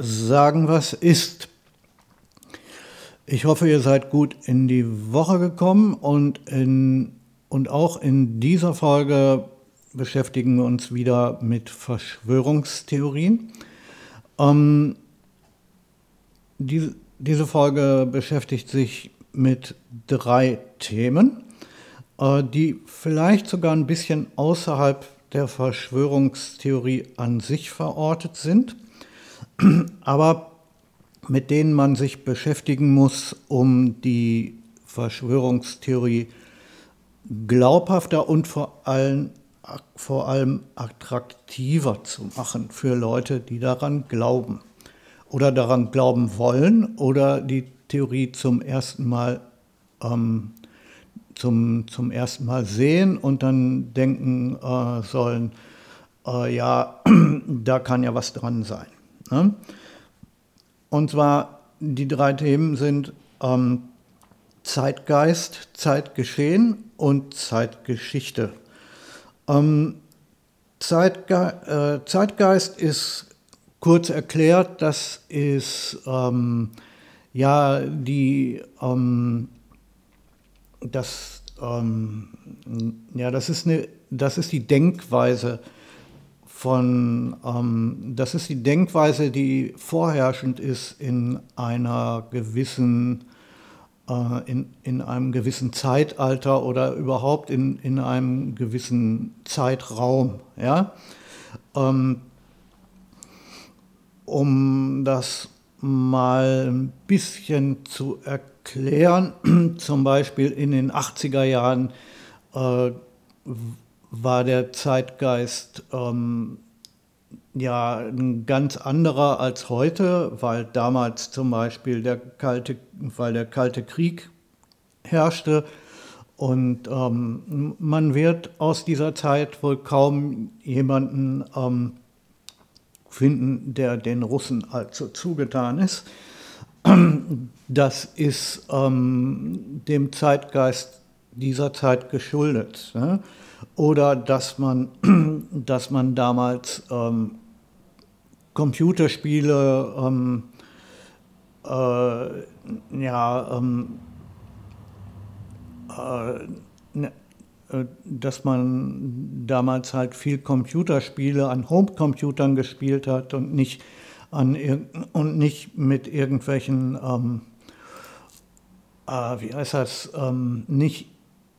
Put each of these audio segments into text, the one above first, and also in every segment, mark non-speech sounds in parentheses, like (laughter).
sagen, was ist. Ich hoffe, ihr seid gut in die Woche gekommen und, in, und auch in dieser Folge beschäftigen wir uns wieder mit Verschwörungstheorien. Ähm, die, diese Folge beschäftigt sich mit drei Themen, äh, die vielleicht sogar ein bisschen außerhalb der Verschwörungstheorie an sich verortet sind, aber mit denen man sich beschäftigen muss, um die Verschwörungstheorie glaubhafter und vor allem, vor allem attraktiver zu machen für Leute, die daran glauben oder daran glauben wollen oder die Theorie zum ersten Mal ähm, zum, zum ersten Mal sehen und dann denken äh, sollen, äh, ja, (clears throat) da kann ja was dran sein. Ne? Und zwar die drei Themen sind ähm, Zeitgeist, Zeitgeschehen und Zeitgeschichte. Ähm, Zeitge äh, Zeitgeist ist kurz erklärt, das ist ähm, ja die ähm, das, ähm, ja, das ist, eine, das ist die Denkweise von, ähm, das ist die Denkweise, die vorherrschend ist in einer gewissen, äh, in, in einem gewissen Zeitalter oder überhaupt in, in einem gewissen Zeitraum. Ja? Ähm, um das mal ein bisschen zu erklären, klären. (clears throat) Zum Beispiel in den 80er Jahren äh, war der Zeitgeist ähm, ja ein ganz anderer als heute, weil damals zum Beispiel der kalte, weil der kalte Krieg herrschte und ähm, man wird aus dieser Zeit wohl kaum jemanden ähm, finden, der den Russen allzu zugetan ist. Das ist ähm, dem Zeitgeist dieser Zeit geschuldet. Ne? Oder dass man, (clears throat) dass man damals ähm, Computerspiele ähm, äh, ja, ähm, äh, ne, äh, dass man damals halt viel Computerspiele an Homecomputern gespielt hat und nicht an, und nicht mit irgendwelchen, ähm, äh, wie heißt das, ähm, nicht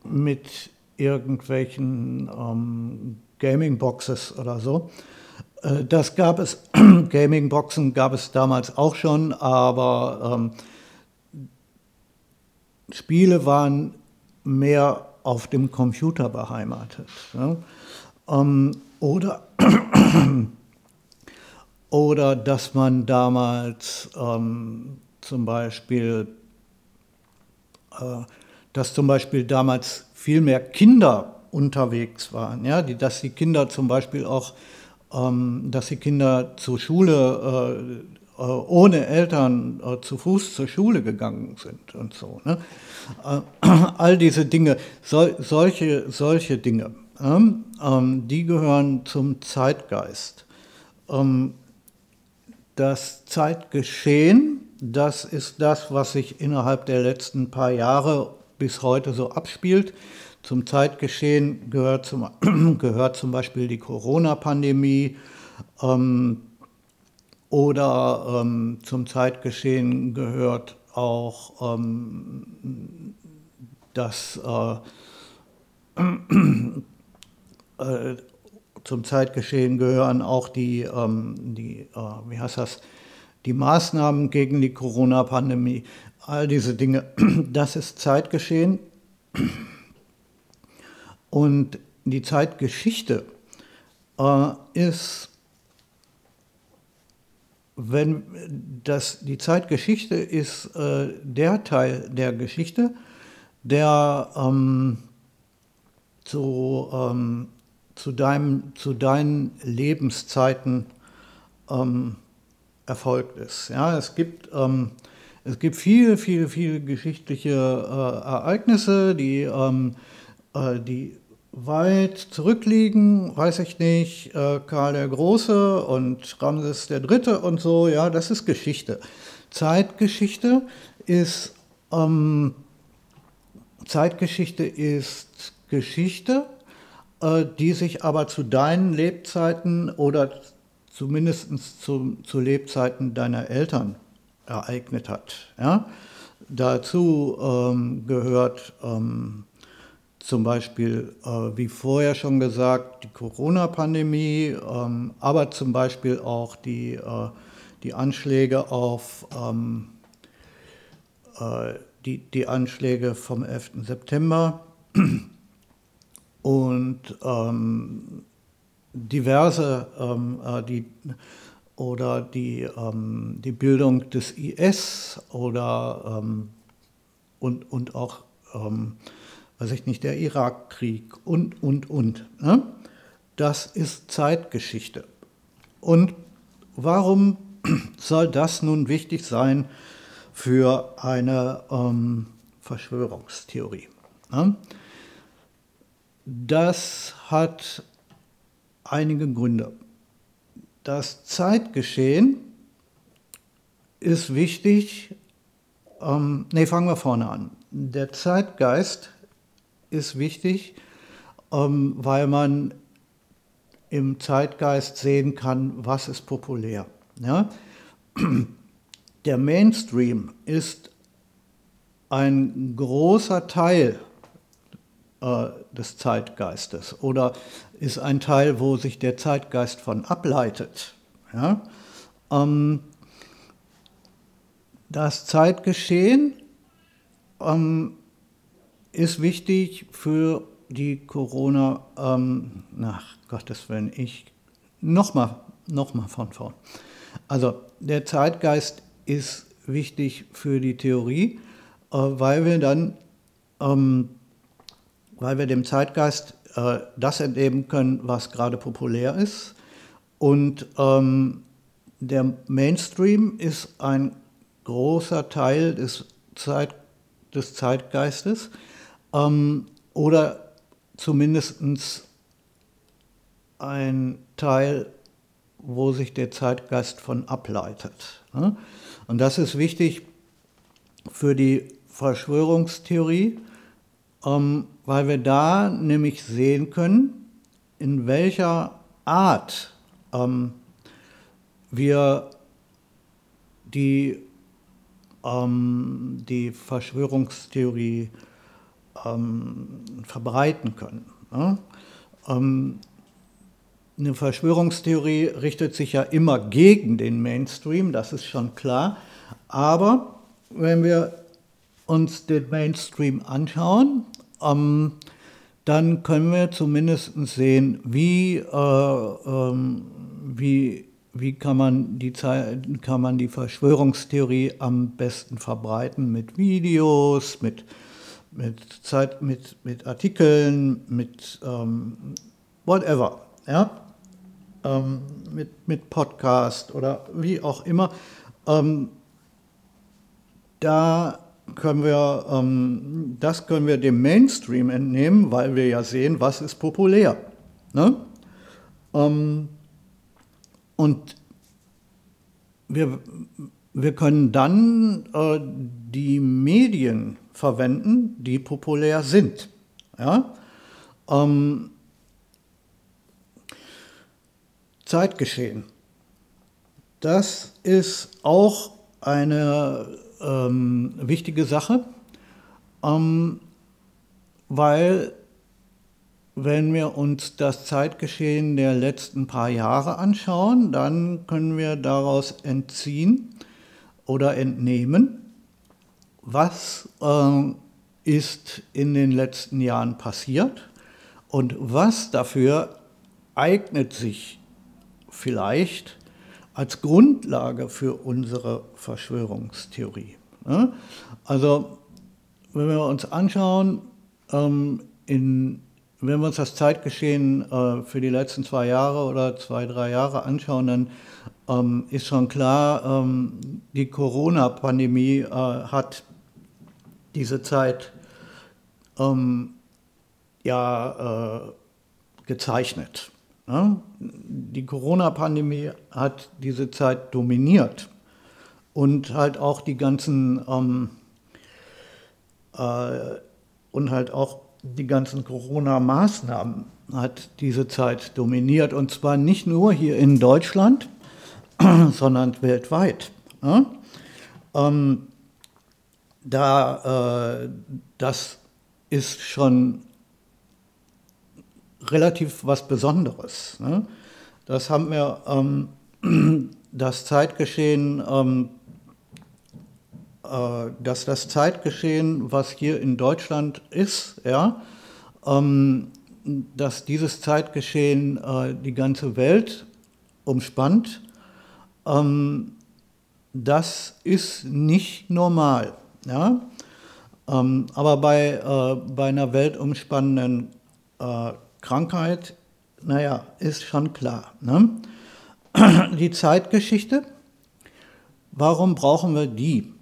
mit irgendwelchen ähm, Gaming-Boxes oder so. Äh, das gab es, (clears throat) Gaming-Boxen gab es damals auch schon, aber ähm, Spiele waren mehr auf dem Computer beheimatet. Ne? Ähm, oder (clears throat) oder dass man damals ähm, zum Beispiel, äh, dass zum Beispiel damals viel mehr Kinder unterwegs waren, ja, die, dass die Kinder zum Beispiel auch, ähm, dass die Kinder zur Schule äh, äh, ohne Eltern äh, zu Fuß zur Schule gegangen sind und so. Ne? Äh, (clears throat) all diese Dinge, sol solche, solche Dinge, ähm, die gehören zum Zeitgeist. Ähm, das Zeitgeschehen, das ist das, was sich innerhalb der letzten paar Jahre bis heute so abspielt. Zum Zeitgeschehen gehört zum, (clears throat) gehört zum Beispiel die Corona-Pandemie ähm, oder ähm, zum Zeitgeschehen gehört auch ähm, das äh, (clears throat) äh, zum Zeitgeschehen gehören auch die, ähm, die äh, wie heißt das, die Maßnahmen gegen die Corona-Pandemie, all diese Dinge. (clears throat) Das ist Zeitgeschehen. Und die Zeitgeschichte äh, ist, wenn das, die Zeitgeschichte ist äh, der Teil der Geschichte, der ähm, zu ähm, zu, deinem, zu deinen Lebenszeiten ähm, erfolgt ist. Ja, es gibt, ähm, es gibt viele, viele, viele geschichtliche äh, Ereignisse, die, ähm, äh, die weit zurückliegen, weiß ich nicht, äh, Karl der Große und Ramses der Dritte und so, ja, das ist Geschichte. Zeitgeschichte ist, ähm, Zeitgeschichte ist Geschichte, äh, die sich aber zu deinen Lebzeiten oder zumindest zu, zu Lebzeiten deiner Eltern ereignet hat. Ja? Dazu ähm, gehört ähm, zum Beispiel, äh, wie vorher schon gesagt, die Corona-Pandemie, ähm, aber zum Beispiel auch die, äh, die Anschläge auf ähm, äh, die, die Anschläge vom 11. September und ähm, diverse ähm, äh, die oder die, ähm, die Bildung des IS oder ähm, und, und auch, ähm, weiß ich nicht, der Irakkrieg und, und, und. Ne? Das ist Zeitgeschichte. Und warum (clears throat) soll das nun wichtig sein für eine ähm, Verschwörungstheorie? Ne? Das hat einige Gründe. Das Zeitgeschehen ist wichtig. Ähm, ne, fangen wir vorne an. Der Zeitgeist ist wichtig, ähm, weil man im Zeitgeist sehen kann, was ist populär. Ja? Der Mainstream ist ein großer Teil äh, des Zeitgeistes oder ist ein Teil, wo sich der Zeitgeist von ableitet. Ja? Ähm, das Zeitgeschehen ähm, ist wichtig für die Corona, ähm, nach Gottes Willen, ich nochmal noch mal von vorn. Also der Zeitgeist ist wichtig für die Theorie, äh, weil wir dann ähm, weil wir dem Zeitgeist äh, das entnehmen können, was gerade populär ist. Und ähm, der Mainstream ist ein großer Teil des, Zeit, des Zeitgeistes ähm, oder zumindest ein Teil, wo sich der Zeitgeist von ableitet. Ne? Und das ist wichtig für die Verschwörungstheorie, ähm, weil wir da nämlich sehen können, in welcher Art ähm, wir die, ähm, die Verschwörungstheorie ähm, verbreiten können. Ne? Ähm, eine Verschwörungstheorie richtet sich ja immer gegen den Mainstream, das ist schon klar. Aber wenn wir uns den Mainstream anschauen, ähm, dann können wir zumindest sehen, wie, äh, ähm, wie, wie kann, man die, kann man die Verschwörungstheorie am besten verbreiten mit Videos, mit, mit, Zeit, mit, mit Artikeln, mit ähm, whatever, ja? Ähm, mit, mit Podcast oder wie auch immer. Ähm, da können wir, ähm, das können wir dem Mainstream entnehmen, weil wir ja sehen, was ist populär. Ne? Ähm, und wir, wir können dann äh, die Medien verwenden, die populär sind. Ja? Ähm, Zeitgeschehen. Das ist auch eine ähm, wichtige Sache, ähm, weil wenn wir uns das Zeitgeschehen der letzten paar Jahre anschauen, dann können wir daraus entziehen oder entnehmen, was äh, ist in den letzten Jahren passiert und was dafür eignet sich vielleicht als Grundlage für unsere Verschwörungstheorie. Ne? Also wenn wir uns anschauen, ähm, in, wenn wir uns das Zeitgeschehen äh, für die letzten zwei Jahre oder zwei, drei Jahre anschauen, dann ähm, ist schon klar, ähm, die Corona-Pandemie äh, hat diese Zeit ja äh, gezeichnet. Die Corona-Pandemie hat diese Zeit dominiert und halt auch die ganzen ähm, äh, und halt auch die ganzen Corona-Maßnahmen hat diese Zeit dominiert und zwar nicht nur hier in Deutschland, (clears throat) sondern weltweit. Ja? Ähm, da, äh, das ist schon relativ was Besonderes. Ne? Das haben wir, ähm, (clears throat) das Zeitgeschehen, ähm, äh, dass das Zeitgeschehen, was hier in Deutschland ist, ja, ähm, dass dieses Zeitgeschehen äh, die ganze Welt umspannt, ähm, das ist nicht normal. Ja? Ähm, aber bei, äh, bei einer weltumspannenden äh, Krankheit, naja, ist schon klar. Ne? Die Zeitgeschichte, warum brauchen wir die?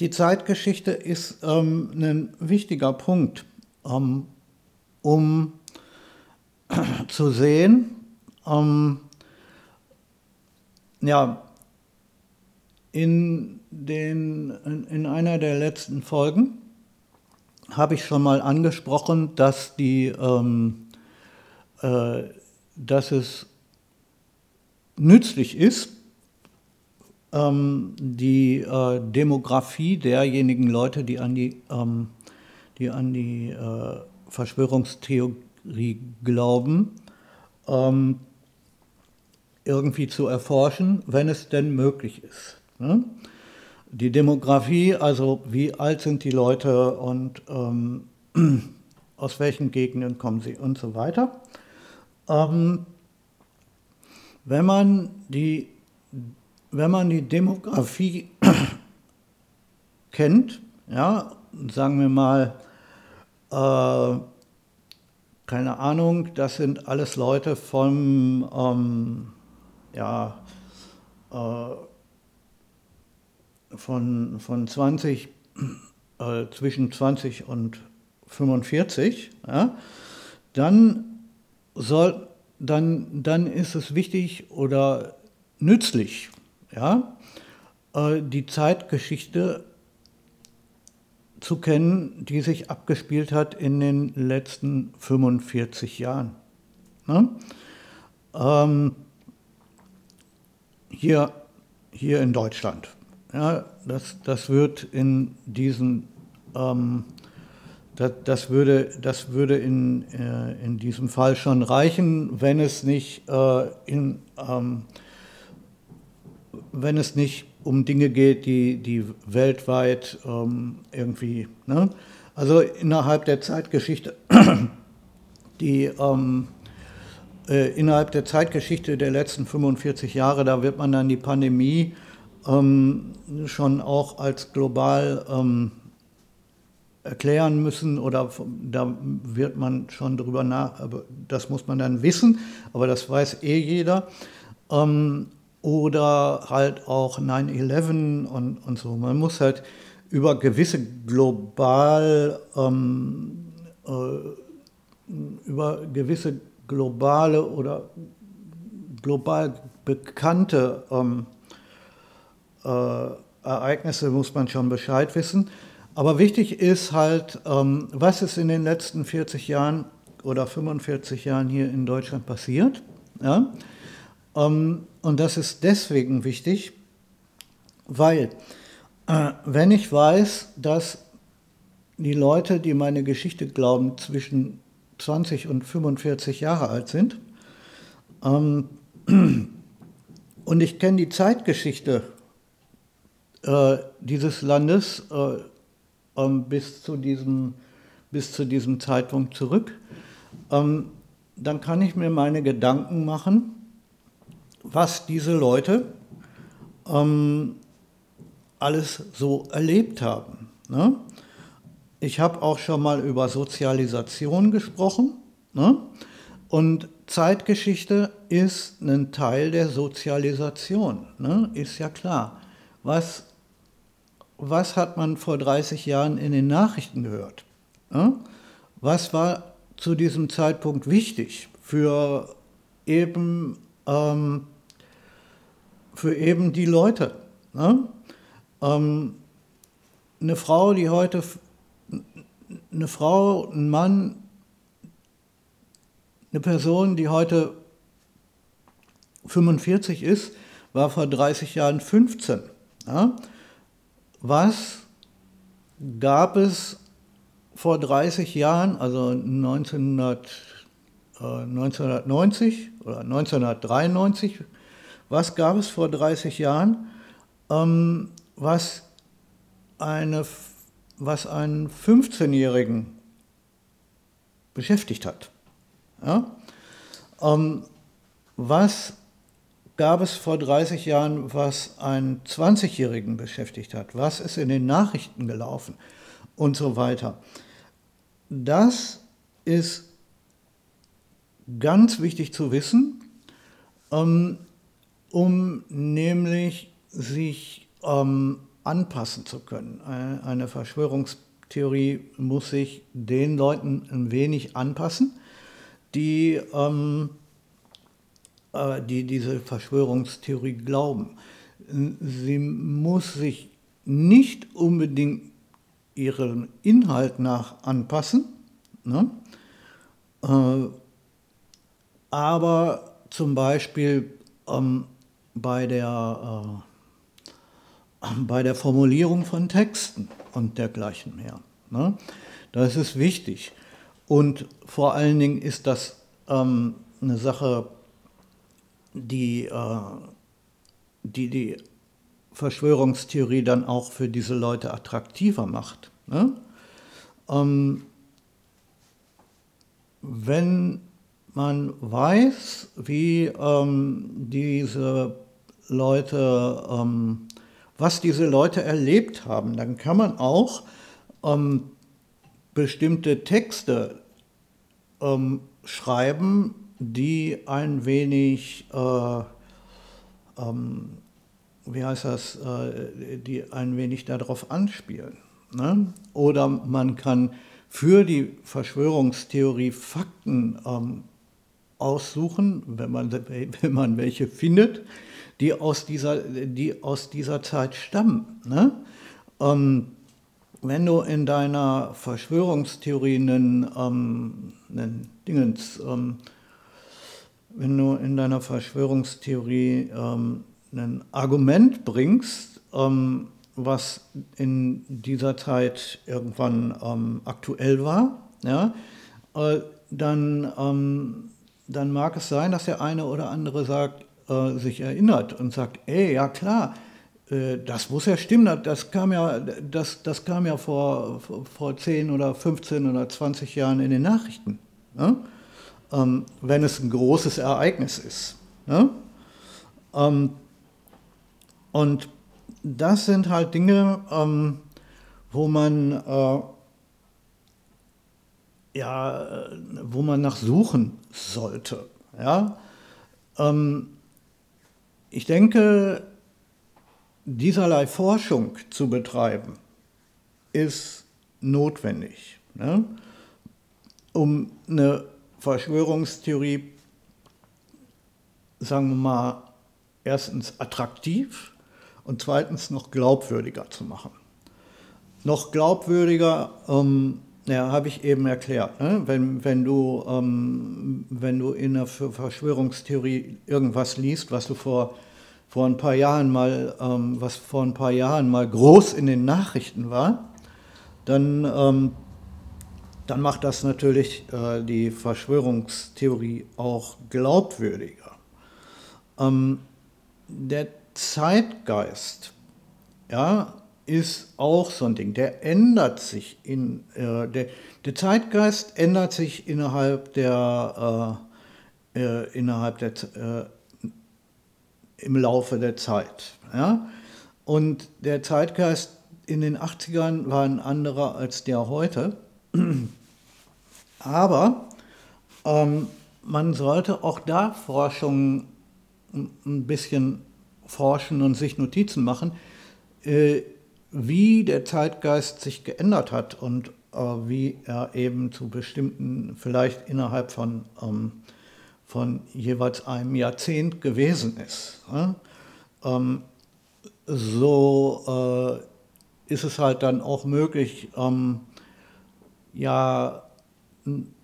Die Zeitgeschichte ist ähm, ein wichtiger Punkt, ähm, um (clears throat) zu sehen, ähm, ja, in, den, in, in einer der letzten Folgen habe ich schon mal angesprochen, dass, die, ähm, äh, dass es nützlich ist, ähm, die äh, Demografie derjenigen Leute, die an die, ähm, die, an die äh, Verschwörungstheorie glauben, ähm, irgendwie zu erforschen, wenn es denn möglich ist. Ne? Die Demografie, also wie alt sind die Leute und (clears throat) aus welchen Gegenden kommen sie und so weiter. Ähm, wenn, man die, wenn man die Demografie (coughs) kennt, ja, sagen wir mal, äh, keine Ahnung, das sind alles Leute vom, ähm, ja, äh, von, von 20, äh, zwischen 20 und 45, ja, dann, soll, dann, dann ist es wichtig oder nützlich, ja, äh, die Zeitgeschichte zu kennen, die sich abgespielt hat in den letzten 45 Jahren. Ne? Ähm, hier, hier in Deutschland. Ja, das, das wird in diesen, ähm, das, das, würde, das würde in, äh, in diesem Fall schon reichen, wenn es nicht, äh, in, ähm, wenn es nicht um Dinge geht, die, die weltweit ähm, irgendwie, ne? also innerhalb der Zeitgeschichte, (clears throat) die ähm, äh, innerhalb der Zeitgeschichte der letzten 45 Jahre, da wird man dann die Pandemie ähm, schon auch als global ähm, erklären müssen oder da wird man schon drüber nach, aber das muss man dann wissen, aber das weiß eh jeder. Ähm, oder halt auch 9-11 und, und so. Man muss halt über gewisse global, ähm, äh, über gewisse globale oder global bekannte ähm, äh, Ereignisse muss man schon Bescheid wissen. Aber wichtig ist halt, ähm, was ist in den letzten 40 Jahren oder 45 Jahren hier in Deutschland passiert. Ja? Ähm, und das ist deswegen wichtig, weil äh, wenn ich weiß, dass die Leute, die meine Geschichte glauben, zwischen 20 und 45 Jahre alt sind, ähm, und ich kenne die Zeitgeschichte äh, dieses Landes äh, ähm, bis, zu diesem, bis zu diesem Zeitpunkt zurück, ähm, dann kann ich mir meine Gedanken machen, was diese Leute ähm, alles so erlebt haben. Ne? Ich habe auch schon mal über Sozialisation gesprochen. Ne? Und Zeitgeschichte ist ein Teil der Sozialisation, ne? ist ja klar. Was was hat man vor 30 Jahren in den Nachrichten gehört? Was war zu diesem Zeitpunkt wichtig für eben, ähm, für eben die Leute. Ne? Ähm, eine Frau, die heute, eine Frau, ein Mann, eine Person, die heute 45 ist, war vor 30 Jahren 15. Ja? Was gab es vor 30 Jahren, also 1900, äh, 1990 oder 1993, was gab es vor 30 Jahren, ähm, was, eine, was einen 15-Jährigen beschäftigt hat? Ja? Ähm, was gab es vor 30 Jahren, was einen 20-Jährigen beschäftigt hat? Was ist in den Nachrichten gelaufen? Und so weiter. Das ist ganz wichtig zu wissen, ähm, um nämlich sich ähm, anpassen zu können. Eine Verschwörungstheorie muss sich den Leuten ein wenig anpassen, die ähm, äh, die diese Verschwörungstheorie glauben. Sie muss sich nicht unbedingt ihren Inhalt nach anpassen, ne? Äh, aber zum Beispiel ähm, bei, der, äh, bei der Formulierung von Texten und dergleichen mehr. Ne? Das ist wichtig. Und vor allen Dingen ist das ähm, eine Sache, die, äh, die die Verschwörungstheorie dann auch für diese Leute attraktiver macht. Ne? Ähm, wenn man weiß, wie ähm, diese Leute, ähm, was diese Leute erlebt haben, dann kann man auch ähm, bestimmte Texte ähm, schreiben, die ein wenig, äh, ähm, wie heißt das, äh, die ein wenig darauf anspielen. Ne? Oder man kann für die Verschwörungstheorie Fakten ähm, aussuchen, wenn man, wenn man welche findet, die aus dieser, die aus dieser Zeit stammen. Ne? Ähm, wenn du in deiner Verschwörungstheorie einen, ähm, einen Dingens, ähm, wenn du in deiner Verschwörungstheorie ähm, ein Argument bringst, ähm, was in dieser Zeit irgendwann ähm, aktuell war, ja, äh, dann, ähm, dann mag es sein, dass der eine oder andere sagt, äh, sich erinnert und sagt, ey, ja klar, äh, das muss ja stimmen, das kam ja, das, das kam ja vor, vor 10 oder 15 oder 20 Jahren in den Nachrichten. Ja? Ähm, wenn es ein großes Ereignis ist. Ne? Ähm, und das sind halt Dinge, ähm, wo man äh, ja, wo man nach suchen sollte. Ja? Ähm, ich denke, dieserlei Forschung zu betreiben, ist notwendig, ne? um eine Verschwörungstheorie, sagen wir mal, erstens attraktiv und zweitens noch glaubwürdiger zu machen. Noch glaubwürdiger, ähm, ja, habe ich eben erklärt, ne? wenn, wenn, du, ähm, wenn du in der Verschwörungstheorie irgendwas liest, was du vor, vor ein paar Jahren mal, ähm, was vor ein paar Jahren mal groß in den Nachrichten war, dann ähm, dann macht das natürlich äh, die Verschwörungstheorie auch glaubwürdiger. Ähm, der Zeitgeist ja, ist auch so ein Ding, der ändert sich in, äh, der, der, Zeitgeist ändert sich innerhalb der, äh, äh innerhalb der, äh, im Laufe der Zeit. Ja? Und der Zeitgeist in den 80ern war ein anderer als der heute. Aber ähm, man sollte auch da Forschung ein bisschen forschen und sich Notizen machen, äh, wie der Zeitgeist sich geändert hat und äh, wie er eben zu bestimmten, vielleicht innerhalb von, ähm, von jeweils einem Jahrzehnt gewesen ist. Ne? Ähm, so äh, ist es halt dann auch möglich, ähm, ja, ein,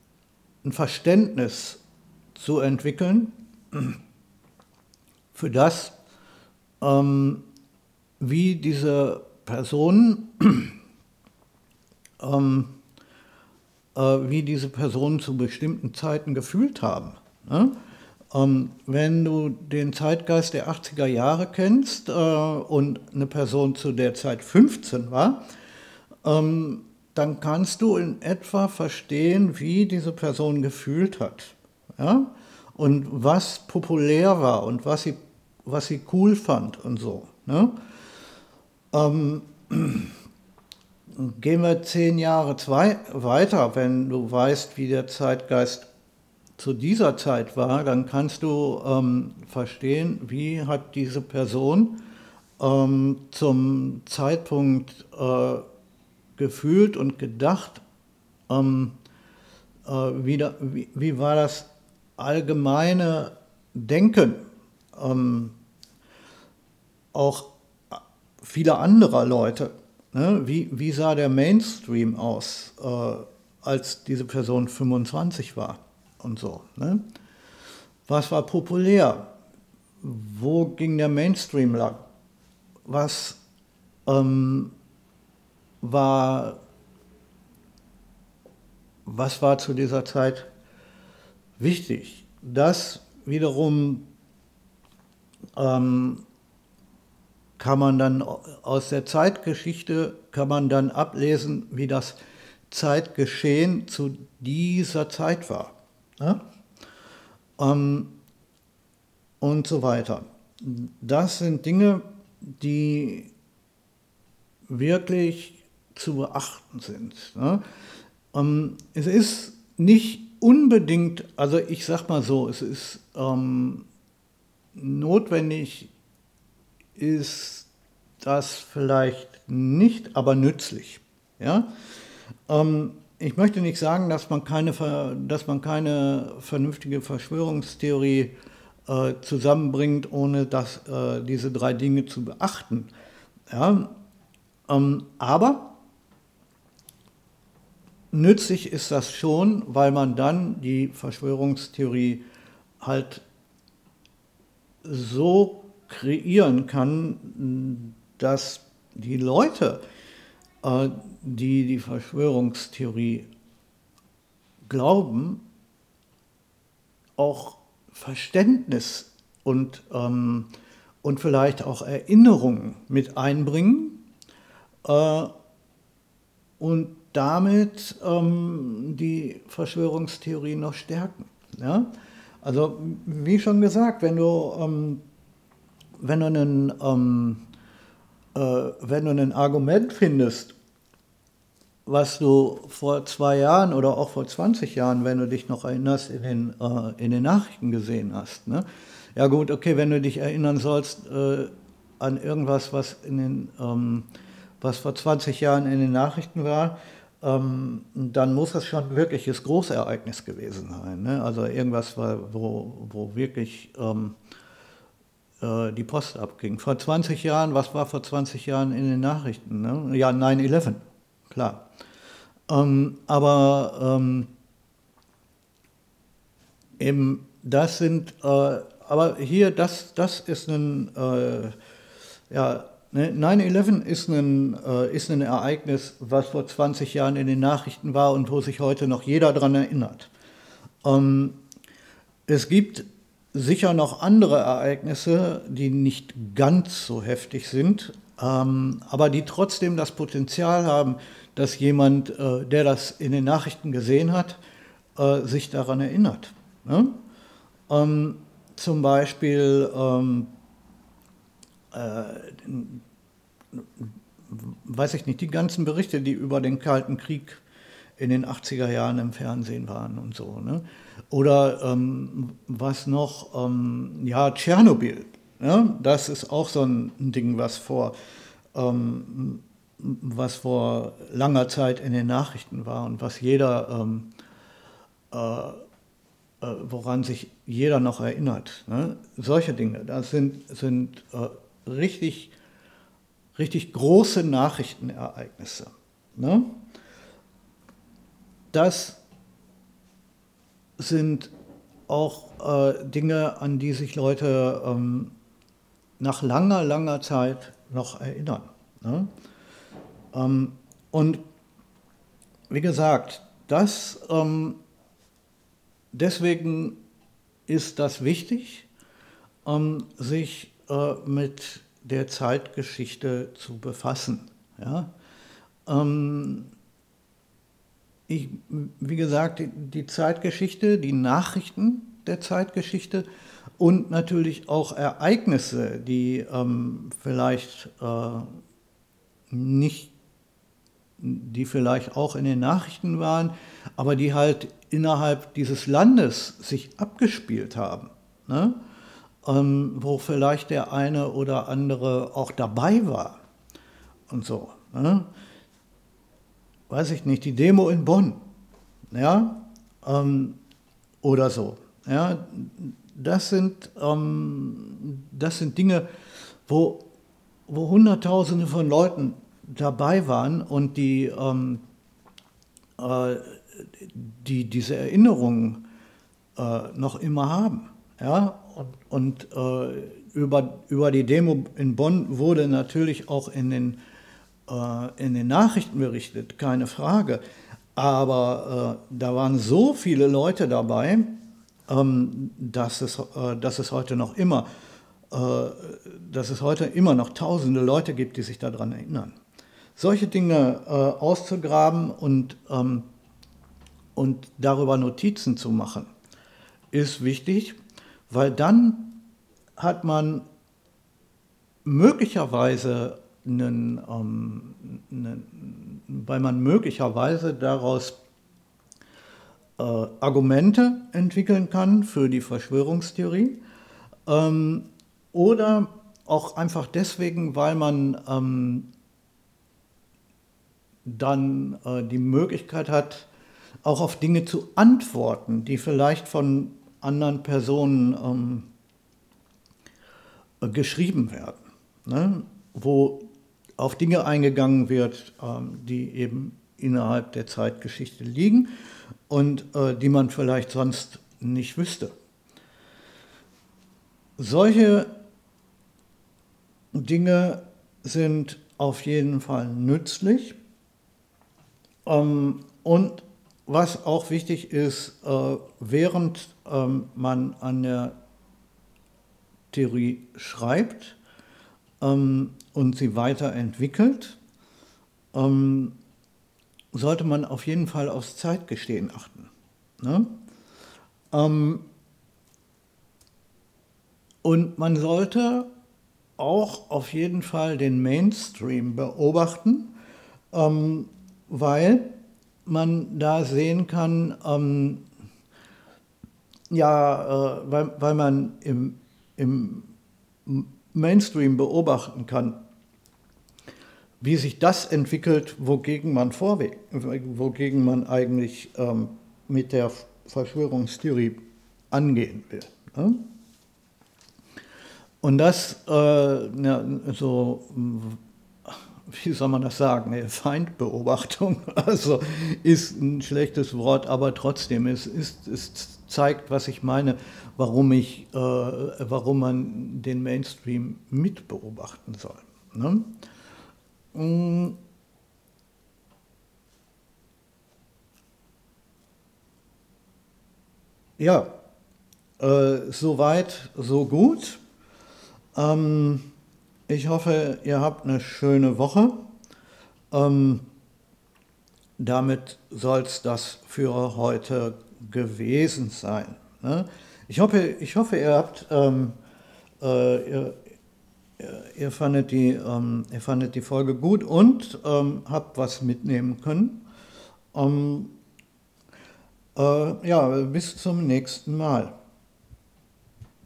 Verständnis zu entwickeln für das, ähm, wie diese Personen, ähm, äh, wie diese Personen zu bestimmten Zeiten gefühlt haben. Ne? Ähm, wenn du den Zeitgeist der 80er Jahre kennst äh, und eine Person zu der Zeit 15 war, ähm, dann kannst du in etwa verstehen, wie diese Person gefühlt hat. Ja? Und was populär war und was sie, was sie cool fand und so. Ne? Ähm, (clears throat) gehen wir zehn Jahre zwei, weiter, wenn du weißt, wie der Zeitgeist zu dieser Zeit war, dann kannst du ähm, verstehen, wie hat diese Person ähm, zum Zeitpunkt äh, gefühlt und gedacht, ähm, äh, wie, da, wie, wie, war das allgemeine Denken, ähm, auch viele anderer Leute. Ne? Wie, wie sah der Mainstream aus, äh, als diese Person 25 war? und so. Ne? Was war populär? Wo ging der Mainstream lang? Was ähm, war, was war zu dieser Zeit wichtig? Das wiederum ähm, kann man dann aus der Zeitgeschichte kann man dann ablesen, wie das Zeitgeschehen zu dieser Zeit war. Ja? Ähm, und so weiter. Das sind Dinge, die wirklich zu beachten sind. Ne? Ähm, es ist nicht unbedingt, also ich sag mal so, es ist ähm, notwendig, ist das vielleicht nicht, aber nützlich. Ja? Ähm, ich möchte nicht sagen, dass man keine, dass man keine vernünftige Verschwörungstheorie äh, zusammenbringt, ohne dass, äh, diese drei Dinge zu beachten. Ja? Ähm, aber nützlich ist das schon, weil man dann die Verschwörungstheorie halt so kreieren kann, dass die Leute, äh, die die Verschwörungstheorie glauben, auch Verständnis und, ähm, und vielleicht auch Erinnerungen mit einbringen. Äh, und damit ähm, die Verschwörungstheorie noch stärken. Ja? Also wie schon gesagt, wenn du, ähm, wenn du einen ähm, äh, wenn du ein Argument findest, was du vor zwei Jahren oder auch vor 20 Jahren, wenn du dich noch erinnerst, in den, äh, in den Nachrichten gesehen hast. Ne? Ja gut, okay, wenn du dich erinnern sollst äh, an irgendwas, was, in den, ähm, was vor 20 Jahren in den Nachrichten war, ähm, dann muss das schon ein wirkliches Großereignis gewesen sein. Ne? Also irgendwas, wo, wo wirklich ähm, äh, die Post abging. Vor 20 Jahren, was war vor 20 Jahren in den Nachrichten? Ne? Ja, 9-11 klar. Ähm, aber ähm, eben das sind, äh, aber hier, das, das ist ein, äh, ja, 9-11 ne, ist ein, äh, ist ein Ereignis, was vor 20 Jahren in den Nachrichten war und wo sich heute noch jeder daran erinnert. Ähm, es gibt sicher noch andere Ereignisse, die nicht ganz so heftig sind, ähm, aber die trotzdem das Potenzial haben, dass jemand, äh, der das in den Nachrichten gesehen hat, äh, sich daran erinnert. Ne? Ähm, zum Beispiel, ähm, äh, weiß ich nicht, die ganzen Berichte, die über den Kalten Krieg in den 80er Jahren im Fernsehen waren und so. Ne? Oder ähm, was noch, ähm, ja, Tschernobyl. Ja? Das ist auch so ein Ding, was vor ähm, was vor langer Zeit in den Nachrichten war und was jeder, ähm, äh, äh, woran sich jeder noch erinnert. Ne? Solche Dinge, das sind, sind äh, richtig, richtig große Nachrichtenereignisse. Ne? Das sind auch äh, Dinge, an die sich Leute ähm, nach langer, langer Zeit noch erinnern. Ne? Ähm, und wie gesagt, das, ähm, deswegen ist das wichtig, ähm, sich äh, mit der Zeitgeschichte zu befassen. Ja? Ähm, ich, wie gesagt, die, Zeitgeschichte, die Nachrichten der Zeitgeschichte und natürlich auch Ereignisse, die ähm, vielleicht äh, nicht, die vielleicht auch in den Nachrichten waren, aber die halt innerhalb dieses Landes sich abgespielt haben, ne? Ähm, wo vielleicht der eine oder andere auch dabei war und so. Ne? Weiß ich nicht, die Demo in Bonn, ja, ähm, oder so. Ja, das sind, ähm, das sind Dinge, wo, wo Hunderttausende von Leuten dabei waren und die, ähm, äh, die diese Erinnerungen äh, noch immer haben. Ja? Und, äh, über, über die Demo in Bonn wurde natürlich auch in den, äh, in den Nachrichten berichtet, keine Frage. Aber äh, da waren so viele Leute dabei, ähm, dass, es, äh, dass es heute noch immer, äh, dass es heute immer noch tausende Leute gibt, die sich daran erinnern. Solche Dinge äh, auszugraben und, ähm, und darüber Notizen zu machen, ist wichtig, weil dann hat man möglicherweise einen, ähm, einen, weil man möglicherweise daraus äh, Argumente entwickeln kann für die Verschwörungstheorie ähm, oder auch einfach deswegen, weil man ähm, dann äh, die Möglichkeit hat, auch auf Dinge zu antworten, die vielleicht von anderen Personen ähm, äh, geschrieben werden, ne? wo auf Dinge eingegangen wird, ähm, die eben innerhalb der Zeitgeschichte liegen und äh, die man vielleicht sonst nicht wüsste. Solche Dinge sind auf jeden Fall nützlich. Ähm, und was auch wichtig ist, äh, während ähm, man an der Theorie schreibt ähm, und sie weiterentwickelt, ähm, sollte man auf jeden Fall aufs Zeitgestehen achten. Ne? Und man sollte auch auf jeden Fall den Mainstream beobachten, weil man da sehen kann, ähm, ja, äh, weil, weil man im, im Mainstream beobachten kann, wie sich das entwickelt, wogegen man vorweg, wogegen man eigentlich ähm, mit der Verschwörungstheorie angehen will. Ne? Und das, äh, ja, so, wie soll man das sagen, Feindbeobachtung, (laughs) also ist ein schlechtes Wort, aber trotzdem, es, ist, es zeigt, was ich meine, warum, ich, äh, warum man den Mainstream mitbeobachten soll. Ne? Mm. Ja, äh, soweit, so gut. Ähm, ich hoffe, ihr habt eine schöne Woche. Ähm, damit soll es das für heute gewesen sein. Ne? Ich, hoffe, ich hoffe, ihr habt, ähm, äh, ihr, ihr, fandet die, ähm, ihr fandet die Folge gut und ähm, habt was mitnehmen können. Ähm, äh, ja, bis zum nächsten Mal.